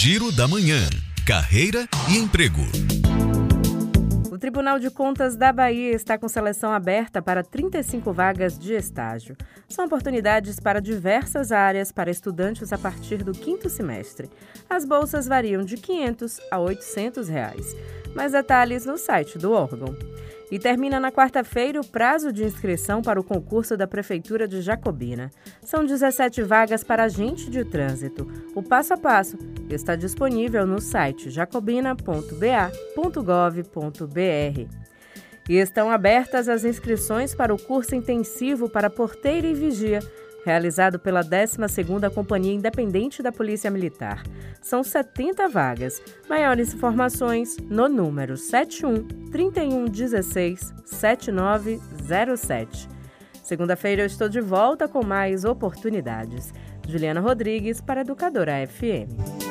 Giro da Manhã. Carreira e emprego. O Tribunal de Contas da Bahia está com seleção aberta para 35 vagas de estágio. São oportunidades para diversas áreas para estudantes a partir do quinto semestre. As bolsas variam de R$ 500 a 800 reais. Mais detalhes no site do órgão. E termina na quarta-feira o prazo de inscrição para o concurso da Prefeitura de Jacobina. São 17 vagas para agente de trânsito. O passo a passo está disponível no site jacobina.ba.gov.br. E estão abertas as inscrições para o curso intensivo para porteira e vigia realizado pela 12ª Companhia Independente da Polícia Militar. São 70 vagas. Maiores informações no número 71 3116 7907. Segunda-feira eu estou de volta com mais oportunidades. Juliana Rodrigues para Educadora FM.